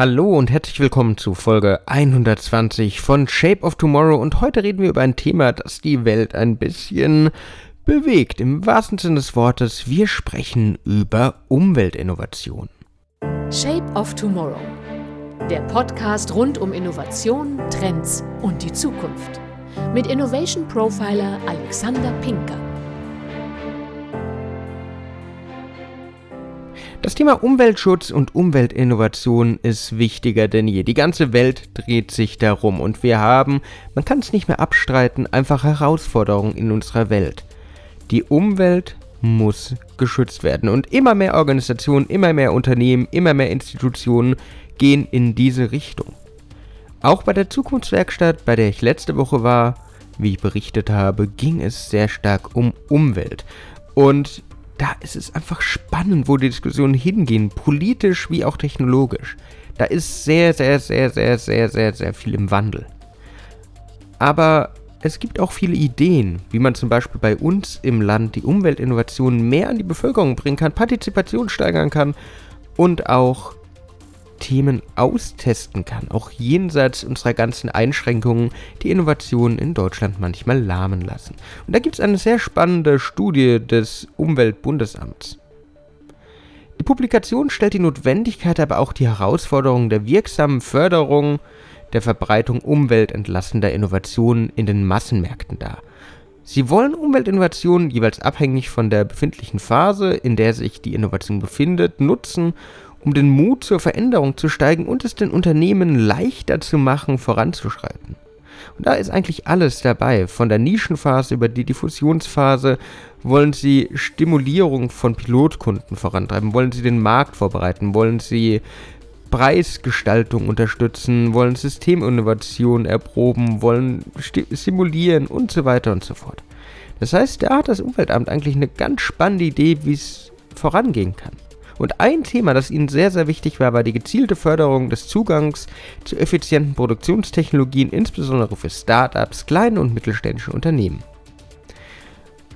Hallo und herzlich willkommen zu Folge 120 von Shape of Tomorrow und heute reden wir über ein Thema, das die Welt ein bisschen bewegt. Im wahrsten Sinne des Wortes, wir sprechen über Umweltinnovation. Shape of Tomorrow. Der Podcast rund um Innovation, Trends und die Zukunft. Mit Innovation Profiler Alexander Pinker. Thema Umweltschutz und Umweltinnovation ist wichtiger denn je. Die ganze Welt dreht sich darum und wir haben, man kann es nicht mehr abstreiten, einfach Herausforderungen in unserer Welt. Die Umwelt muss geschützt werden und immer mehr Organisationen, immer mehr Unternehmen, immer mehr Institutionen gehen in diese Richtung. Auch bei der Zukunftswerkstatt, bei der ich letzte Woche war, wie ich berichtet habe, ging es sehr stark um Umwelt. Und da ist es einfach spannend, wo die Diskussionen hingehen, politisch wie auch technologisch. Da ist sehr, sehr, sehr, sehr, sehr, sehr, sehr viel im Wandel. Aber es gibt auch viele Ideen, wie man zum Beispiel bei uns im Land die Umweltinnovationen mehr an die Bevölkerung bringen kann, Partizipation steigern kann und auch Themen austesten kann, auch jenseits unserer ganzen Einschränkungen, die Innovationen in Deutschland manchmal lahmen lassen. Und da gibt es eine sehr spannende Studie des Umweltbundesamts. Die Publikation stellt die Notwendigkeit, aber auch die Herausforderungen der wirksamen Förderung der Verbreitung umweltentlassender Innovationen in den Massenmärkten dar. Sie wollen Umweltinnovationen jeweils abhängig von der befindlichen Phase, in der sich die Innovation befindet, nutzen um den Mut zur Veränderung zu steigen und es den Unternehmen leichter zu machen, voranzuschreiten. Und da ist eigentlich alles dabei. Von der Nischenphase über die Diffusionsphase wollen sie Stimulierung von Pilotkunden vorantreiben, wollen sie den Markt vorbereiten, wollen sie Preisgestaltung unterstützen, wollen Systeminnovation erproben, wollen simulieren und so weiter und so fort. Das heißt, da hat das Umweltamt eigentlich eine ganz spannende Idee, wie es vorangehen kann. Und ein Thema, das ihnen sehr, sehr wichtig war, war die gezielte Förderung des Zugangs zu effizienten Produktionstechnologien, insbesondere für Startups, kleine und mittelständische Unternehmen.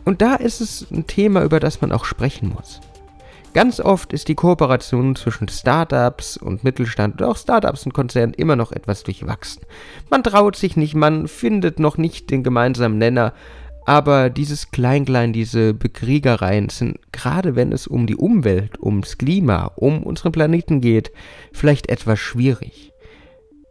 Und da ist es ein Thema, über das man auch sprechen muss. Ganz oft ist die Kooperation zwischen Startups und Mittelstand und auch Startups und Konzernen immer noch etwas durchwachsen. Man traut sich nicht, man findet noch nicht den gemeinsamen Nenner, aber dieses Klein-Klein, diese Bekriegereien sind, gerade wenn es um die Umwelt, ums Klima, um unseren Planeten geht, vielleicht etwas schwierig.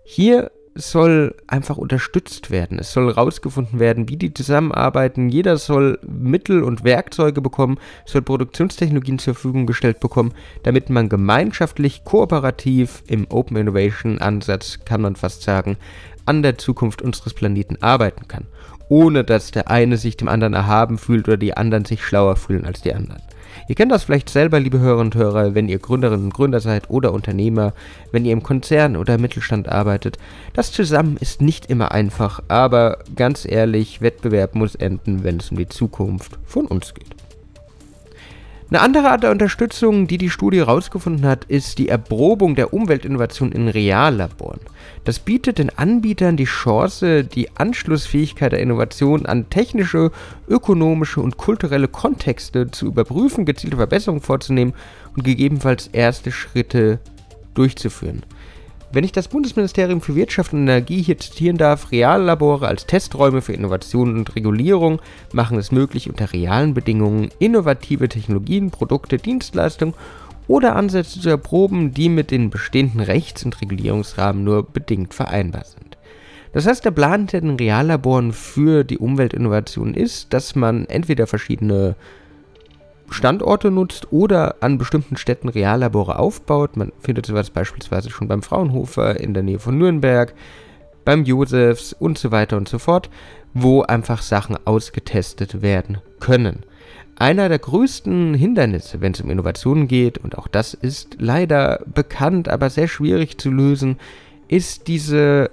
Hier soll einfach unterstützt werden. Es soll herausgefunden werden, wie die zusammenarbeiten. Jeder soll Mittel und Werkzeuge bekommen, soll Produktionstechnologien zur Verfügung gestellt bekommen, damit man gemeinschaftlich, kooperativ im Open Innovation Ansatz, kann man fast sagen, an der Zukunft unseres Planeten arbeiten kann ohne dass der eine sich dem anderen erhaben fühlt oder die anderen sich schlauer fühlen als die anderen. Ihr kennt das vielleicht selber, liebe Hörerinnen und Hörer, wenn ihr Gründerinnen und Gründer seid oder Unternehmer, wenn ihr im Konzern oder Mittelstand arbeitet. Das zusammen ist nicht immer einfach, aber ganz ehrlich, Wettbewerb muss enden, wenn es um die Zukunft von uns geht. Eine andere Art der Unterstützung, die die Studie herausgefunden hat, ist die Erprobung der Umweltinnovation in Reallaboren. Das bietet den Anbietern die Chance, die Anschlussfähigkeit der Innovation an technische, ökonomische und kulturelle Kontexte zu überprüfen, gezielte Verbesserungen vorzunehmen und gegebenenfalls erste Schritte durchzuführen. Wenn ich das Bundesministerium für Wirtschaft und Energie hier zitieren darf, Reallabore als Testräume für Innovation und Regulierung machen es möglich, unter realen Bedingungen innovative Technologien, Produkte, Dienstleistungen oder Ansätze zu erproben, die mit den bestehenden Rechts- und Regulierungsrahmen nur bedingt vereinbar sind. Das heißt, der Plan hinter den Reallaboren für die Umweltinnovation ist, dass man entweder verschiedene Standorte nutzt oder an bestimmten Städten Reallabore aufbaut. Man findet sowas beispielsweise schon beim Fraunhofer in der Nähe von Nürnberg, beim Josefs und so weiter und so fort, wo einfach Sachen ausgetestet werden können. Einer der größten Hindernisse, wenn es um Innovationen geht, und auch das ist leider bekannt, aber sehr schwierig zu lösen, ist diese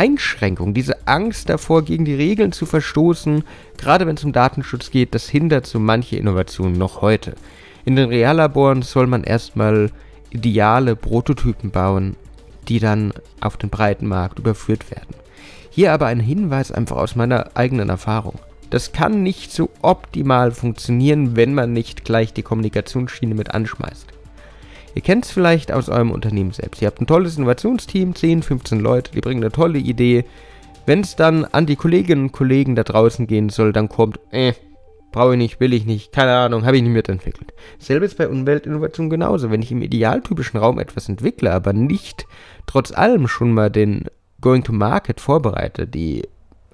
Einschränkung, diese Angst davor, gegen die Regeln zu verstoßen, gerade wenn es um Datenschutz geht, das hindert so manche Innovationen noch heute. In den Reallaboren soll man erstmal ideale Prototypen bauen, die dann auf den breiten Markt überführt werden. Hier aber ein Hinweis einfach aus meiner eigenen Erfahrung. Das kann nicht so optimal funktionieren, wenn man nicht gleich die Kommunikationsschiene mit anschmeißt. Ihr kennt es vielleicht aus eurem Unternehmen selbst. Ihr habt ein tolles Innovationsteam, 10, 15 Leute, die bringen eine tolle Idee. Wenn es dann an die Kolleginnen und Kollegen da draußen gehen soll, dann kommt, äh, brauche ich nicht, will ich nicht, keine Ahnung, habe ich nicht mitentwickelt. Selbe ist bei Umweltinnovation genauso. Wenn ich im idealtypischen Raum etwas entwickle, aber nicht trotz allem schon mal den Going to Market vorbereite, die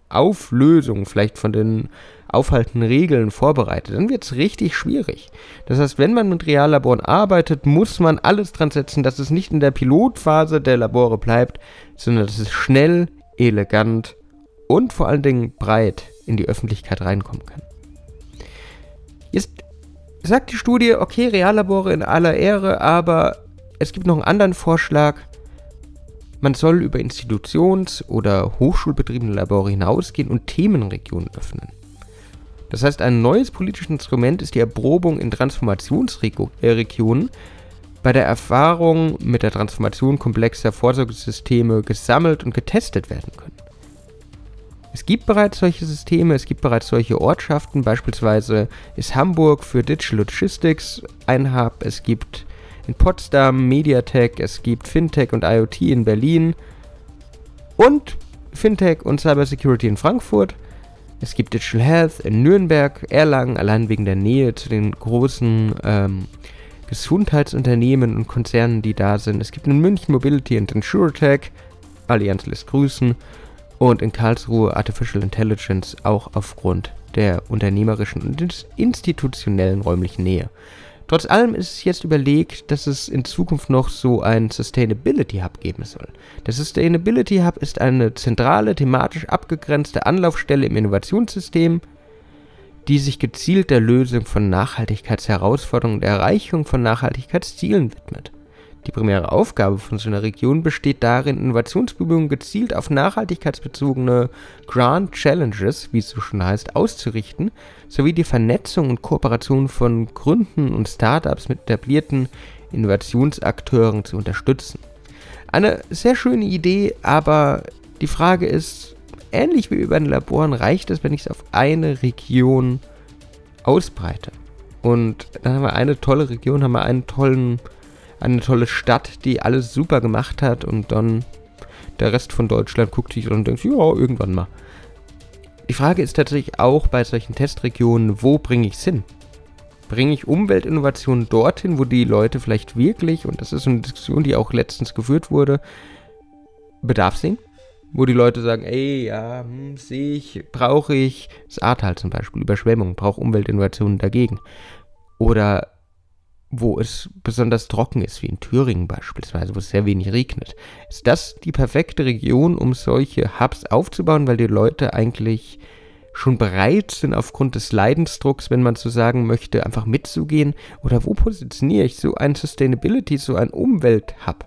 Auflösung vielleicht von den aufhaltenden Regeln vorbereite, dann wird es richtig schwierig. Das heißt, wenn man mit Reallaboren arbeitet, muss man alles dran setzen, dass es nicht in der Pilotphase der Labore bleibt, sondern dass es schnell, elegant und vor allen Dingen breit in die Öffentlichkeit reinkommen kann. Jetzt sagt die Studie, okay, Reallabore in aller Ehre, aber es gibt noch einen anderen Vorschlag. Man soll über Institutions- oder hochschulbetriebene Labore hinausgehen und Themenregionen öffnen. Das heißt, ein neues politisches Instrument ist die Erprobung in Transformationsregionen, bei der Erfahrung mit der Transformation komplexer Vorsorgesysteme gesammelt und getestet werden können. Es gibt bereits solche Systeme, es gibt bereits solche Ortschaften, beispielsweise ist Hamburg für Digital Logistics ein Hub, es gibt in Potsdam Mediatek, es gibt Fintech und IoT in Berlin und Fintech und Cybersecurity in Frankfurt. Es gibt Digital Health in Nürnberg, Erlangen, allein wegen der Nähe zu den großen ähm, Gesundheitsunternehmen und Konzernen, die da sind. Es gibt in München Mobility und InsurTech, Allianz lässt grüßen und in Karlsruhe Artificial Intelligence auch aufgrund der unternehmerischen und institutionellen räumlichen Nähe. Trotz allem ist es jetzt überlegt, dass es in Zukunft noch so ein Sustainability Hub geben soll. Der Sustainability Hub ist eine zentrale, thematisch abgegrenzte Anlaufstelle im Innovationssystem, die sich gezielt der Lösung von Nachhaltigkeitsherausforderungen und der Erreichung von Nachhaltigkeitszielen widmet. Die primäre Aufgabe von so einer Region besteht darin, Innovationsbemühungen gezielt auf nachhaltigkeitsbezogene Grand Challenges, wie es so schon heißt, auszurichten, sowie die Vernetzung und Kooperation von Gründen und Startups mit etablierten Innovationsakteuren zu unterstützen. Eine sehr schöne Idee, aber die Frage ist, ähnlich wie bei den Laboren, reicht es, wenn ich es auf eine Region ausbreite? Und dann haben wir eine tolle Region, haben wir einen tollen eine tolle Stadt, die alles super gemacht hat und dann der Rest von Deutschland guckt sich und denkt, ja, irgendwann mal. Die Frage ist tatsächlich auch bei solchen Testregionen, wo bringe ich es hin? Bringe ich Umweltinnovationen dorthin, wo die Leute vielleicht wirklich, und das ist eine Diskussion, die auch letztens geführt wurde, Bedarf sehen? Wo die Leute sagen, ey, ja, hm, sehe ich, brauche ich, das Ahrtal zum Beispiel, Überschwemmung, brauche Umweltinnovationen dagegen. Oder wo es besonders trocken ist, wie in Thüringen beispielsweise, wo es sehr wenig regnet. Ist das die perfekte Region, um solche Hubs aufzubauen, weil die Leute eigentlich schon bereit sind, aufgrund des Leidensdrucks, wenn man so sagen möchte, einfach mitzugehen? Oder wo positioniere ich so ein Sustainability, so ein Umwelthub?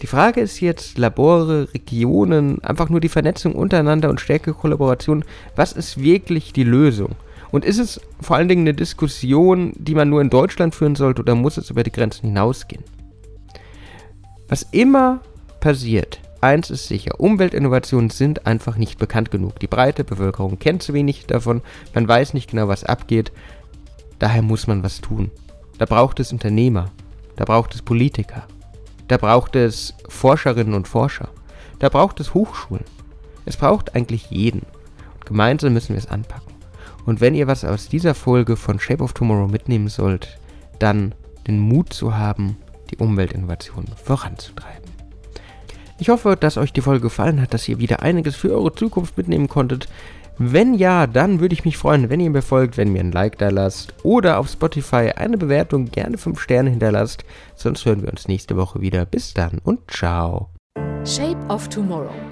Die Frage ist jetzt, Labore, Regionen, einfach nur die Vernetzung untereinander und stärkere Kollaboration, was ist wirklich die Lösung? Und ist es vor allen Dingen eine Diskussion, die man nur in Deutschland führen sollte oder muss es über die Grenzen hinausgehen? Was immer passiert, eins ist sicher, Umweltinnovationen sind einfach nicht bekannt genug. Die breite Bevölkerung kennt zu wenig davon, man weiß nicht genau, was abgeht. Daher muss man was tun. Da braucht es Unternehmer, da braucht es Politiker, da braucht es Forscherinnen und Forscher, da braucht es Hochschulen. Es braucht eigentlich jeden. Und gemeinsam müssen wir es anpacken. Und wenn ihr was aus dieser Folge von Shape of Tomorrow mitnehmen sollt, dann den Mut zu haben, die Umweltinnovation voranzutreiben. Ich hoffe, dass euch die Folge gefallen hat, dass ihr wieder einiges für eure Zukunft mitnehmen konntet. Wenn ja, dann würde ich mich freuen, wenn ihr mir folgt, wenn ihr mir ein Like da lasst oder auf Spotify eine Bewertung gerne 5 Sterne hinterlasst. Sonst hören wir uns nächste Woche wieder. Bis dann und ciao. Shape of Tomorrow